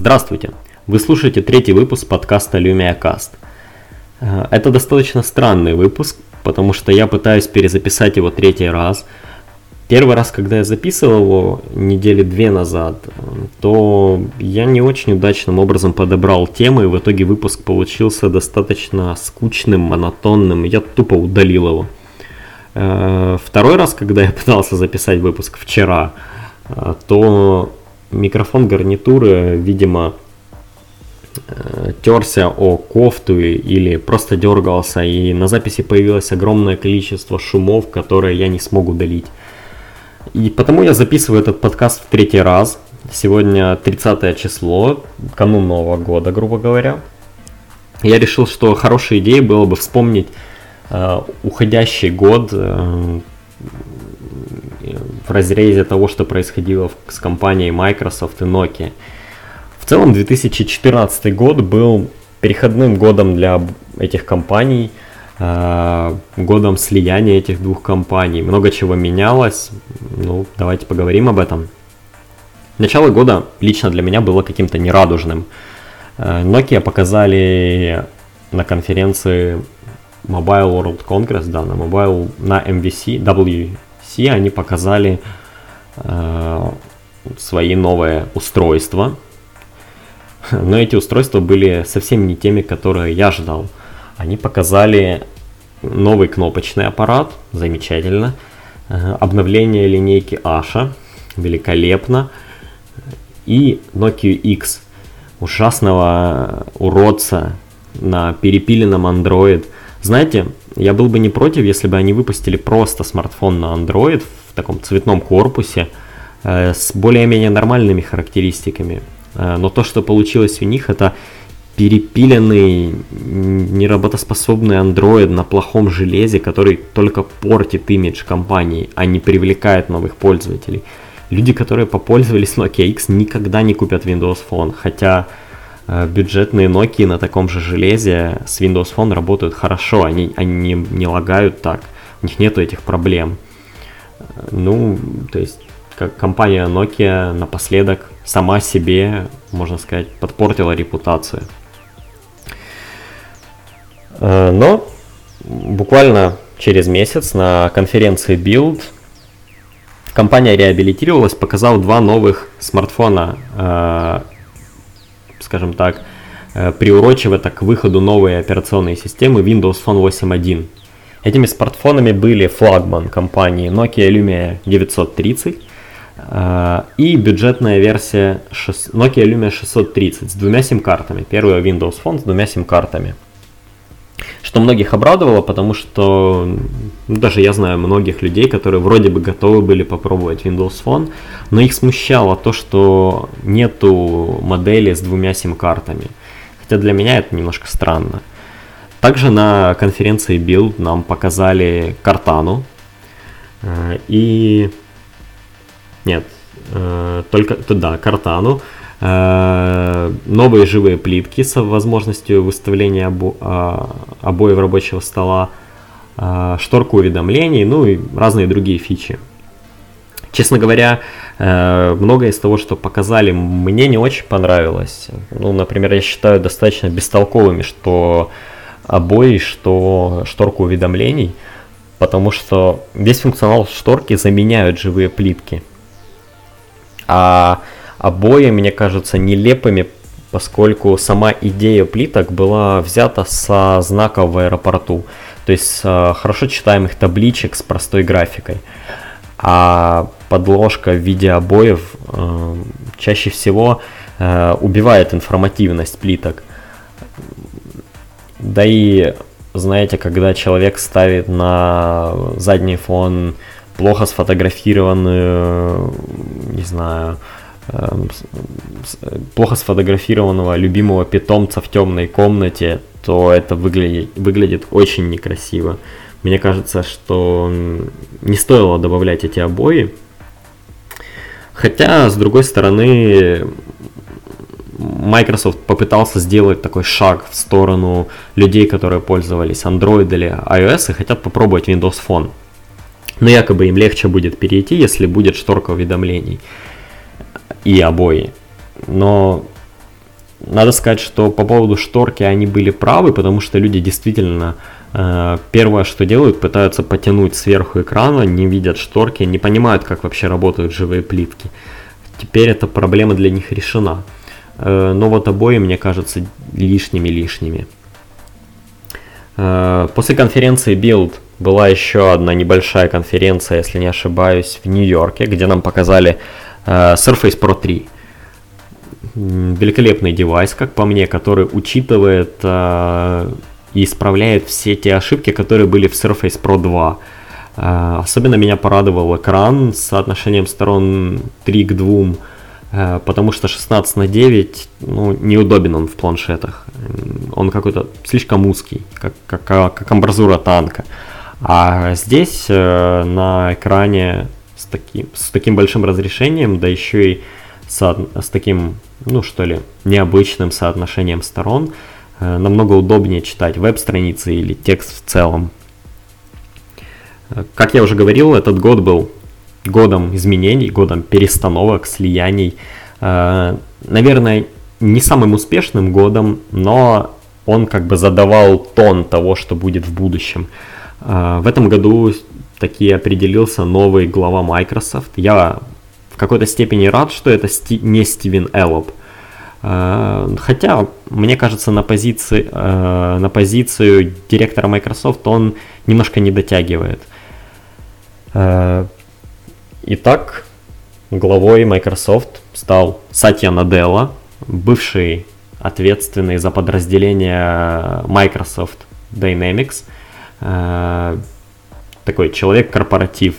Здравствуйте! Вы слушаете третий выпуск подкаста Lumia Cast. Э, это достаточно странный выпуск, потому что я пытаюсь перезаписать его третий раз. Первый раз, когда я записывал его недели две назад, то я не очень удачным образом подобрал темы, и в итоге выпуск получился достаточно скучным, монотонным, я тупо удалил его. Э, второй раз, когда я пытался записать выпуск вчера, э, то микрофон гарнитуры, видимо, э, терся о кофту или просто дергался, и на записи появилось огромное количество шумов, которые я не смог удалить. И потому я записываю этот подкаст в третий раз. Сегодня 30 число, канун Нового года, грубо говоря. Я решил, что хорошей идеей было бы вспомнить э, уходящий год, э, в разрезе того, что происходило с компанией Microsoft и Nokia. В целом 2014 год был переходным годом для этих компаний, э, годом слияния этих двух компаний. Много чего менялось, ну давайте поговорим об этом. Начало года лично для меня было каким-то нерадужным. Э, Nokia показали на конференции Mobile World Congress, да, на Mobile, на MVC, W, все они показали э, свои новые устройства. Но эти устройства были совсем не теми, которые я ждал. Они показали новый кнопочный аппарат, замечательно. Э, обновление линейки Asha, великолепно. И Nokia X, ужасного уродца на перепиленном Android. Знаете, я был бы не против, если бы они выпустили просто смартфон на Android в таком цветном корпусе э, с более-менее нормальными характеристиками. Э, но то, что получилось у них, это перепиленный, неработоспособный Android на плохом железе, который только портит имидж компании, а не привлекает новых пользователей. Люди, которые попользовались Nokia X, никогда не купят Windows Phone, хотя бюджетные Nokia на таком же железе с Windows Phone работают хорошо, они, они не, не лагают так, у них нету этих проблем. Э, ну, то есть, как компания Nokia напоследок сама себе, можно сказать, подпортила репутацию. Э, но буквально через месяц на конференции Build компания реабилитировалась, показала два новых смартфона скажем так, э, приурочив это к выходу новой операционной системы Windows Phone 8.1. Этими смартфонами были флагман компании Nokia Lumia 930 э, и бюджетная версия Nokia Lumia 630 с двумя сим-картами. Первый Windows Phone с двумя сим-картами. Что многих обрадовало, потому что ну, даже я знаю многих людей, которые вроде бы готовы были попробовать Windows Phone, но их смущало то, что нету модели с двумя сим-картами. Хотя для меня это немножко странно. Также на конференции Build нам показали Картану. Э, и... Нет, э, только... Да, Картану. Э, новые живые плитки с возможностью выставления обо, а, обоев рабочего стола, а, шторку уведомлений, ну и разные другие фичи. Честно говоря, э, многое из того, что показали, мне не очень понравилось. Ну, например, я считаю достаточно бестолковыми, что обои, что шторку уведомлений, потому что весь функционал шторки заменяют живые плитки. А обои, мне кажется, нелепыми, поскольку сама идея плиток была взята со знаков в аэропорту, то есть э, хорошо читаемых табличек с простой графикой. А подложка в виде обоев э, чаще всего э, убивает информативность плиток. Да и, знаете, когда человек ставит на задний фон плохо сфотографированную, не знаю, плохо сфотографированного любимого питомца в темной комнате, то это выглядит, выглядит очень некрасиво. Мне кажется, что не стоило добавлять эти обои. Хотя, с другой стороны, Microsoft попытался сделать такой шаг в сторону людей, которые пользовались Android или iOS и хотят попробовать Windows Phone. Но якобы им легче будет перейти, если будет шторка уведомлений и обои. Но надо сказать, что по поводу шторки они были правы, потому что люди действительно э, первое, что делают, пытаются потянуть сверху экрана, не видят шторки, не понимают, как вообще работают живые плитки. Теперь эта проблема для них решена. Э, но вот обои, мне кажется, лишними-лишними. Э, после конференции Build была еще одна небольшая конференция, если не ошибаюсь, в Нью-Йорке, где нам показали Surface Pro 3. Великолепный девайс, как по мне, который учитывает и исправляет все те ошибки, которые были в Surface Pro 2. Особенно меня порадовал экран с соотношением сторон 3 к 2 Э, потому что 16 на 9 ну, неудобен он в планшетах. Он какой-то слишком узкий, как, как, как амбразура танка. А здесь э, на экране с таким, с таким большим разрешением, да еще и со, с таким, ну что ли, необычным соотношением сторон, э, намного удобнее читать веб-страницы или текст в целом. Как я уже говорил, этот год был годом изменений, годом перестановок, слияний. Э, наверное, не самым успешным годом, но он как бы задавал тон того, что будет в будущем. Э, в этом году таки определился новый глава Microsoft. Я в какой-то степени рад, что это не Стивен Эллоп. Э, хотя, мне кажется, на, позиции, на позицию директора Microsoft он немножко не дотягивает. Итак, главой Microsoft стал Сатья Наделла, бывший ответственный за подразделение Microsoft Dynamics, э, такой человек-корпоратив.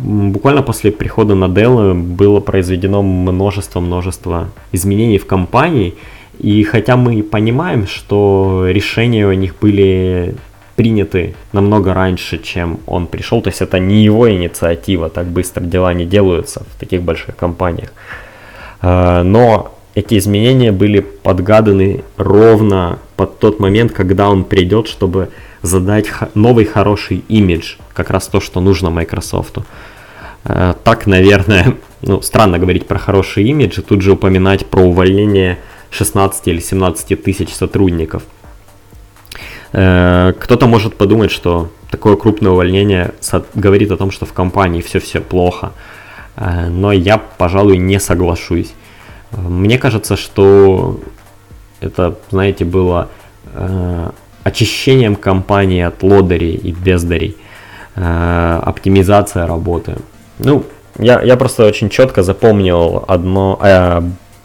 Буквально после прихода Наделлы было произведено множество-множество изменений в компании, и хотя мы понимаем, что решения у них были приняты намного раньше, чем он пришел. То есть это не его инициатива, так быстро дела не делаются в таких больших компаниях. А, но эти изменения были подгаданы ровно под тот момент, когда он придет, чтобы задать новый хороший имидж, как раз то, что нужно Microsoft. А, так, наверное, ну, странно говорить про хороший имидж и тут же упоминать про увольнение 16 или 17 тысяч сотрудников. Э, кто-то может подумать, что такое крупное увольнение говорит о том, что в компании все-все плохо. Э, но я, пожалуй, не соглашусь. Мне кажется, что это, знаете, было э, очищением компании от лодырей и бездарей, оптимизация работы. Ну, я, я просто очень четко запомнил одно,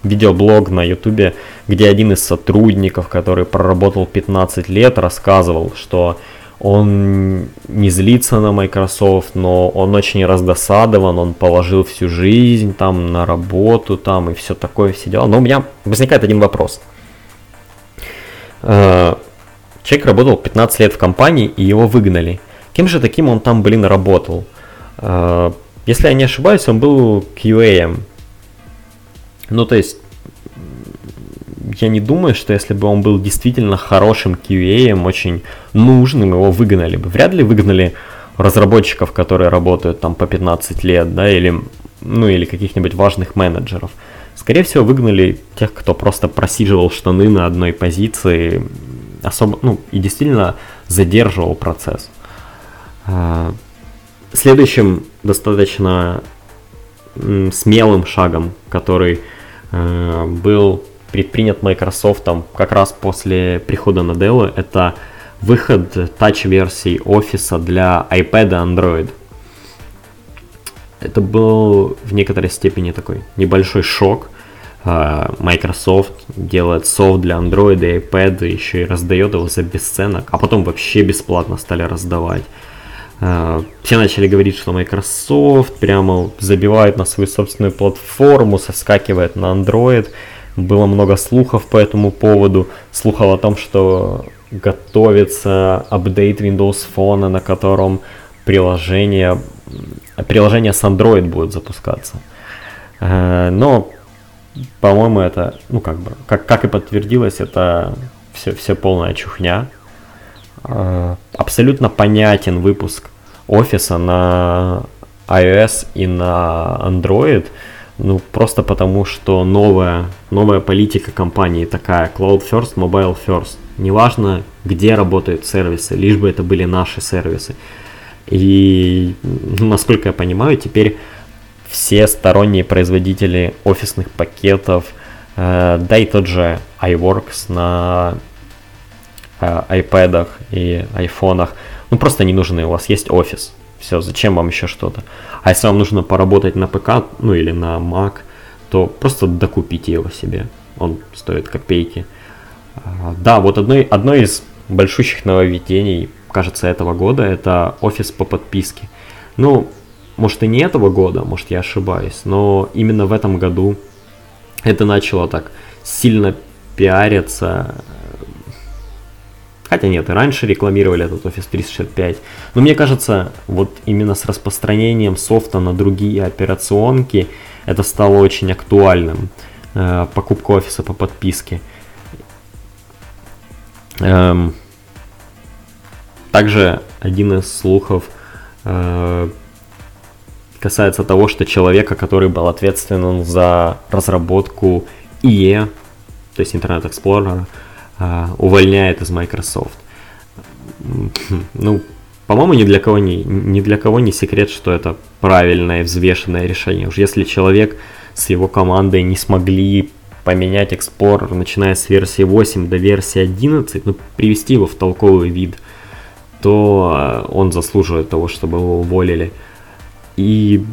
видеоблог на ютубе, где один из сотрудников, который проработал 15 лет, рассказывал, что он не злится на Microsoft, но он очень раздосадован, он положил всю жизнь там на работу там и все такое, все дела. Но у меня возникает один вопрос. Э, человек работал 15 лет в компании и его выгнали. Кем же таким он там, блин, работал? Э, если я не ошибаюсь, он был QA. Ну, то есть, я не думаю, что если бы он был действительно хорошим QA, очень нужным, его выгнали бы. Вряд ли выгнали разработчиков, которые работают там по 15 лет, да, или, ну, или каких-нибудь важных менеджеров. Скорее всего, выгнали тех, кто просто просиживал штаны на одной позиции, особо, ну, и действительно задерживал процесс. А, следующим достаточно смелым шагом, который Э, был предпринят Microsoft как раз после прихода на Dell, это выход тач-версии офиса для iPad и Android. Это был в некоторой степени такой небольшой шок. Э, Microsoft делает софт для Android и iPad, еще и раздает его за бесценок, а потом вообще бесплатно стали раздавать. Э, все начали говорить, что Microsoft прямо забивает на свою собственную платформу, соскакивает на Android. Было много слухов по этому поводу. Слухов о том, что готовится апдейт Windows Phone, на котором приложение, приложение с Android будет запускаться. Э, но, по-моему, это, ну как бы, как, как и подтвердилось, это все, все полная чухня. Э, абсолютно понятен выпуск офиса на iOS и на Android, Ну, просто потому, что новая, новая политика компании такая, Cloud First, Mobile First. Неважно, где работают сервисы, лишь бы это были наши сервисы. И, насколько я понимаю, теперь все сторонние производители офисных пакетов, э, да и тот же iWorks на э, iPad и айфонах, ну просто не нужны, у вас есть офис, все, зачем вам еще что-то? А если вам нужно поработать на ПК, ну или на Mac, то просто докупите его себе. Он стоит копейки. А, да, вот одно, одно из большущих нововведений, кажется, этого года, это офис по подписке. Ну, может и не этого года, может я ошибаюсь, но именно в этом году это начало так сильно пиариться Хотя нет, и раньше рекламировали этот Office 365. Но мне кажется, вот именно с распространением софта на другие операционки это стало очень актуальным. Э, покупка офиса по подписке. Эм, также один из слухов э, касается того, что человека, который был ответственен за разработку IE, то есть Internet Explorer, а, увольняет из Microsoft. Ну, по-моему, ни для кого не, ни для кого не секрет, что это правильное, взвешенное решение. Уж если человек с его командой не смогли поменять Explorer, начиная с версии 8 до версии 11, ну, привести его в толковый вид, то а, он заслуживает того, чтобы его уволили. И,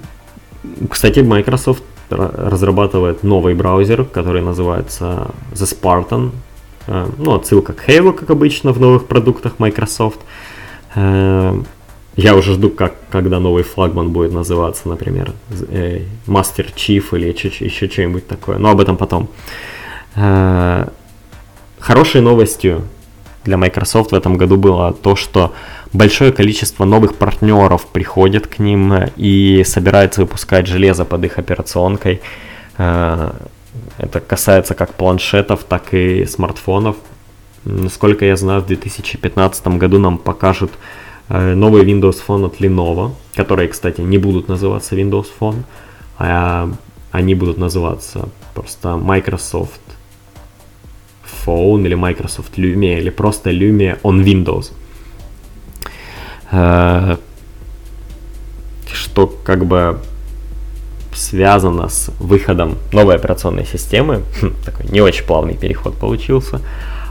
кстати, Microsoft разрабатывает новый браузер, который называется The Spartan. Э, ну, отсылка к Halo, как обычно, в новых продуктах Microsoft. Э, я уже жду, как, когда новый флагман будет называться, например, э, Master Chief или еще, что-нибудь такое. Но об этом потом. Хорошей новостью для Microsoft в этом году было то, что большое количество новых партнеров приходит к ним и собирается выпускать железо под их операционкой. Это касается как планшетов, так и смартфонов. Насколько я знаю, в 2015 году нам покажут э, новый Windows Phone от Lenovo, которые, кстати, не будут называться Windows Phone, а они будут называться просто Microsoft Phone или Microsoft Lumia или просто Lumia on Windows. Э, что как бы связано с выходом новой операционной системы, хм, такой не очень плавный переход получился,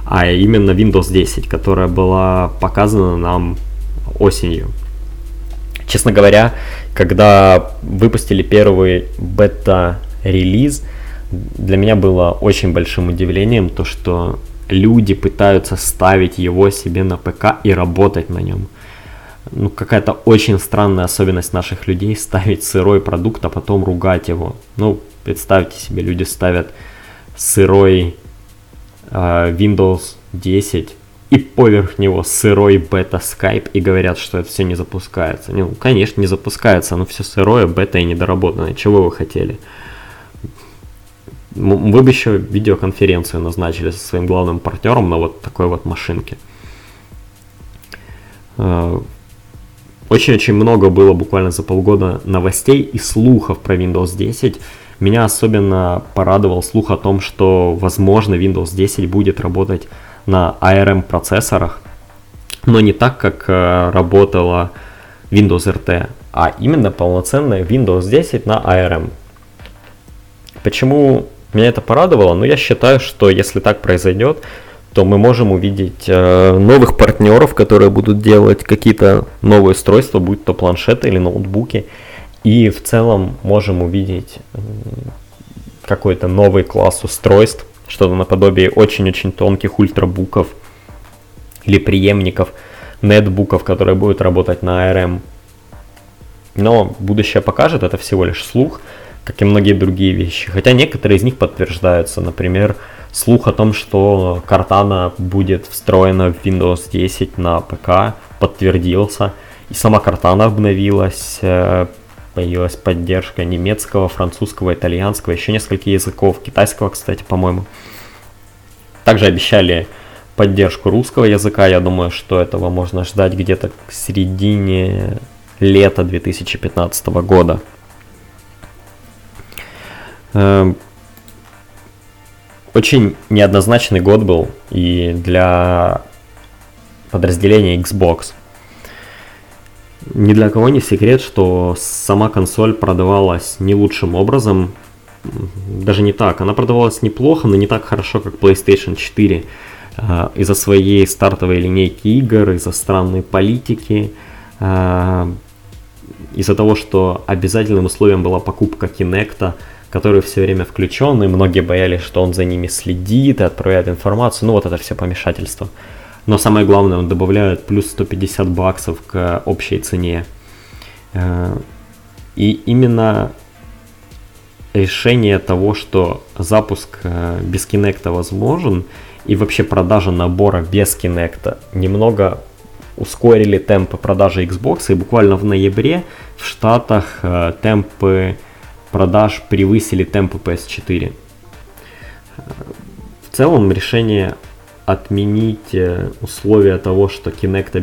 а именно Windows 10, которая была показана нам осенью. Честно говоря, когда выпустили первый бета-релиз, для меня было очень большим удивлением то, что люди пытаются ставить его себе на ПК и работать на нем ну, какая-то очень странная особенность наших людей ставить сырой продукт, а потом ругать его. Ну, представьте себе, люди ставят сырой э, Windows 10 и поверх него сырой бета Skype и говорят, что это все не запускается. Ну, конечно, не запускается, но все сырое, бета и недоработанное. Чего вы хотели? Вы бы еще видеоконференцию назначили со своим главным партнером на вот такой вот машинке. Э, очень-очень много было буквально за полгода новостей и слухов про Windows 10. Меня особенно порадовал слух о том, что, возможно, Windows 10 будет работать на ARM процессорах, но не так, как э, работала Windows RT, а именно полноценная Windows 10 на ARM. Почему меня это порадовало? Ну, я считаю, что если так произойдет, то мы можем увидеть э, новых партнеров, которые будут делать какие-то новые устройства, будь то планшеты или ноутбуки. И в целом можем увидеть какой-то новый класс устройств, что-то наподобие очень-очень тонких ультрабуков или преемников нетбуков, которые будут работать на ARM. Но будущее покажет, это всего лишь слух, как и многие другие вещи. Хотя некоторые из них подтверждаются. Например, Слух о том, что Cortana будет встроена в Windows 10 на ПК, подтвердился. И сама Cortana обновилась, э, появилась поддержка немецкого, французского, итальянского, еще нескольких языков, китайского, кстати, по-моему. Также обещали поддержку русского языка. Я думаю, что этого можно ждать где-то к середине лета 2015 года. Очень неоднозначный год был и для подразделения Xbox. Ни для кого не секрет, что сама консоль продавалась не лучшим образом. Даже не так. Она продавалась неплохо, но не так хорошо, как PlayStation 4. А, из-за своей стартовой линейки игр, из-за странной политики, а, из-за того, что обязательным условием была покупка Kinect, который все время включен, и многие боялись, что он за ними следит и отправляет информацию. Ну вот это все помешательство. Но самое главное, он добавляет плюс 150 баксов к общей цене. Э, и именно решение того, что запуск э, без Kinect возможен, и вообще продажа набора без Kinect немного ускорили темпы продажи Xbox, и буквально в ноябре в Штатах э, темпы продаж превысили темпы PS4. В целом решение отменить э, условия того, что Kinect